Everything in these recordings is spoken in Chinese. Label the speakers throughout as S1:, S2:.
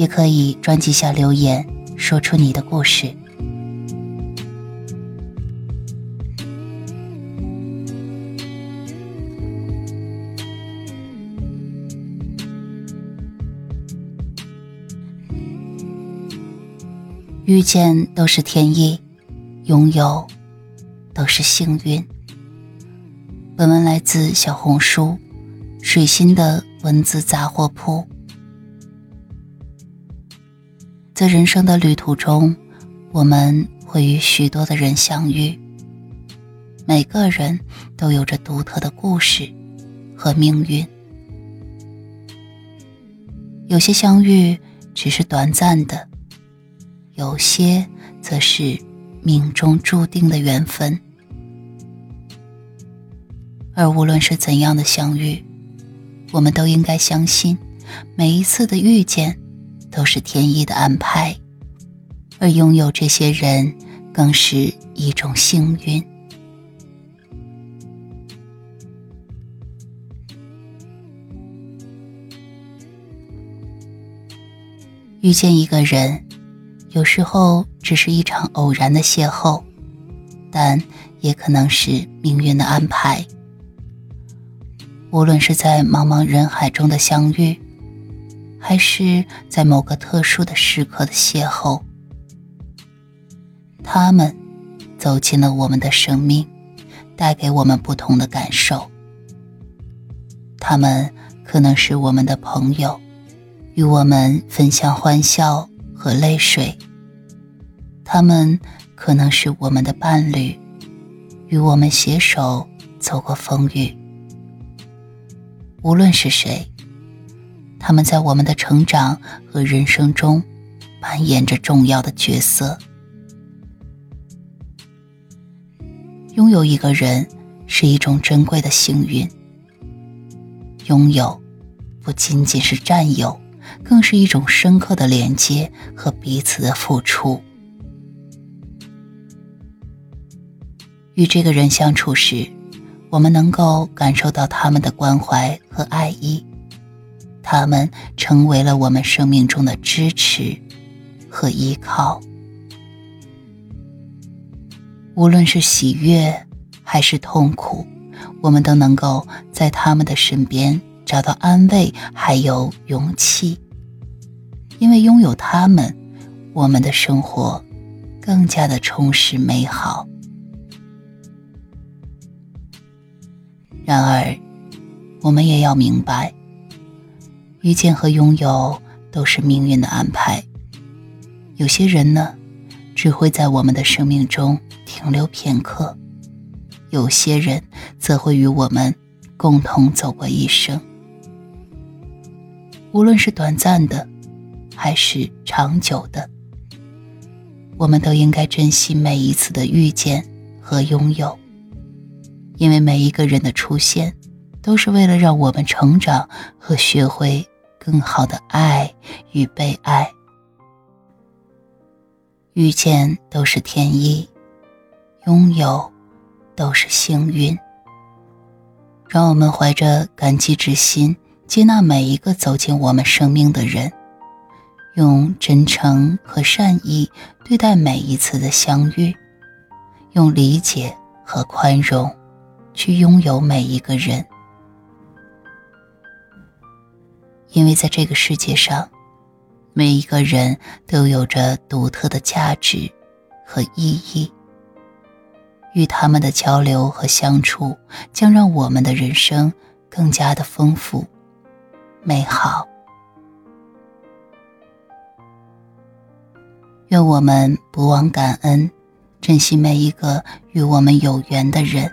S1: 也可以专辑下留言，说出你的故事。遇见都是天意，拥有都是幸运。本文来自小红书水星的文字杂货铺。在人生的旅途中，我们会与许多的人相遇。每个人都有着独特的故事和命运。有些相遇只是短暂的，有些则是命中注定的缘分。而无论是怎样的相遇，我们都应该相信，每一次的遇见。都是天意的安排，而拥有这些人更是一种幸运。遇见一个人，有时候只是一场偶然的邂逅，但也可能是命运的安排。无论是在茫茫人海中的相遇。还是在某个特殊的时刻的邂逅，他们走进了我们的生命，带给我们不同的感受。他们可能是我们的朋友，与我们分享欢笑和泪水；他们可能是我们的伴侣，与我们携手走过风雨。无论是谁。他们在我们的成长和人生中扮演着重要的角色。拥有一个人是一种珍贵的幸运。拥有不仅仅是占有，更是一种深刻的连接和彼此的付出。与这个人相处时，我们能够感受到他们的关怀和爱意。他们成为了我们生命中的支持和依靠，无论是喜悦还是痛苦，我们都能够在他们的身边找到安慰，还有勇气。因为拥有他们，我们的生活更加的充实美好。然而，我们也要明白。遇见和拥有都是命运的安排。有些人呢，只会在我们的生命中停留片刻；有些人则会与我们共同走过一生。无论是短暂的，还是长久的，我们都应该珍惜每一次的遇见和拥有，因为每一个人的出现，都是为了让我们成长和学会。更好的爱与被爱，遇见都是天意，拥有都是幸运。让我们怀着感激之心，接纳每一个走进我们生命的人，用真诚和善意对待每一次的相遇，用理解和宽容去拥有每一个人。因为在这个世界上，每一个人都有着独特的价值和意义。与他们的交流和相处，将让我们的人生更加的丰富、美好。愿我们不忘感恩，珍惜每一个与我们有缘的人。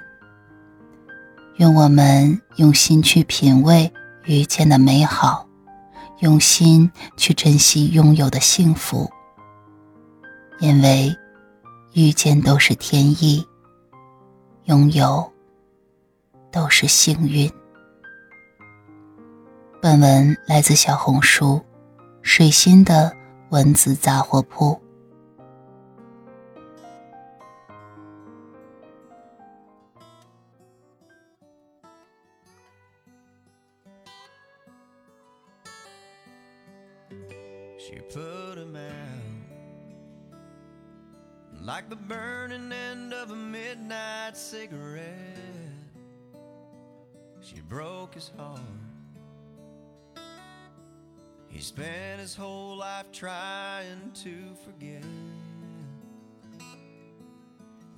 S1: 愿我们用心去品味遇见的美好。用心去珍惜拥有的幸福，因为遇见都是天意，拥有都是幸运。本文来自小红书水星的文字杂货铺。
S2: Like the burning end of a midnight cigarette. She broke his heart. He spent his whole life trying to forget.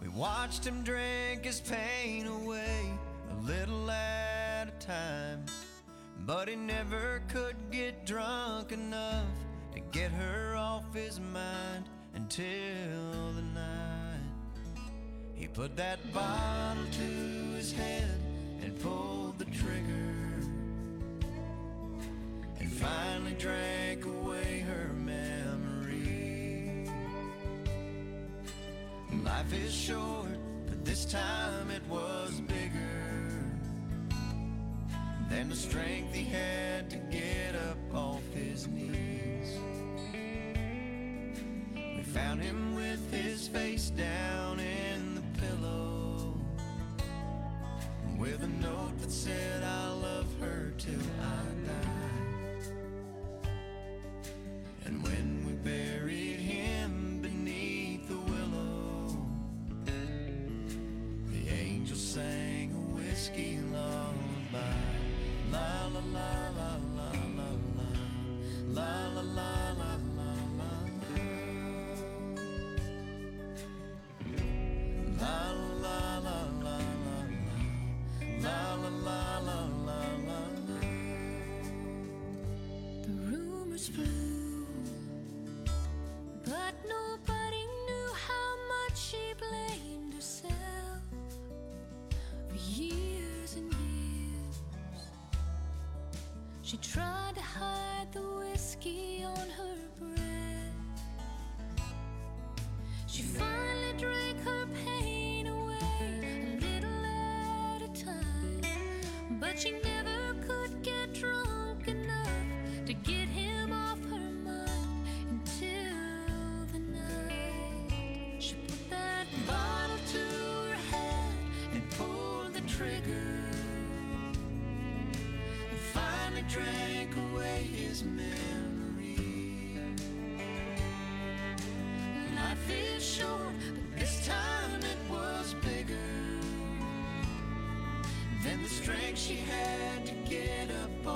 S2: We watched him drink his pain away a little at a time. But he never could get drunk enough to get her off his mind until the night he put that bottle to his head and pulled the trigger and finally drank away her memory. Life is short, but this time it was bigger than the strength he had to get up found him with his face down in the pillow, with a note that said, I love her till I die.
S3: But nobody knew how much she blamed herself for years and years. She tried to hide the whiskey on her breath. She finally drank her pain away a little at a time. But she
S2: Life is short, but this time it was bigger than the strength she had to get up